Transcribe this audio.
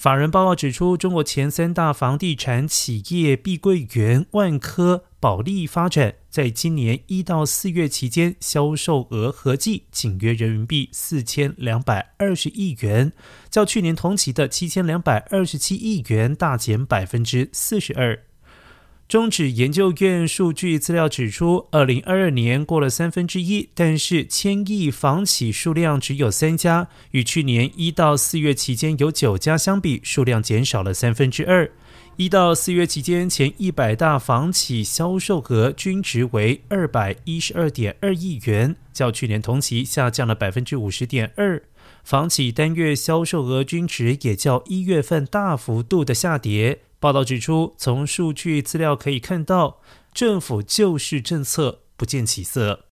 法人报告指出，中国前三大房地产企业碧桂园、万科、保利发展，在今年一到四月期间，销售额合计仅约人民币四千两百二十亿元，较去年同期的七千两百二十七亿元大减百分之四十二。中指研究院数据资料指出，二零二二年过了三分之一，但是千亿房企数量只有三家，与去年一到四月期间有九家相比，数量减少了三分之二。一到四月期间，前一百大房企销售额均值为二百一十二点二亿元，较去年同期下降了百分之五十点二。房企单月销售额均值也较一月份大幅度的下跌。报道指出，从数据资料可以看到，政府救市政策不见起色。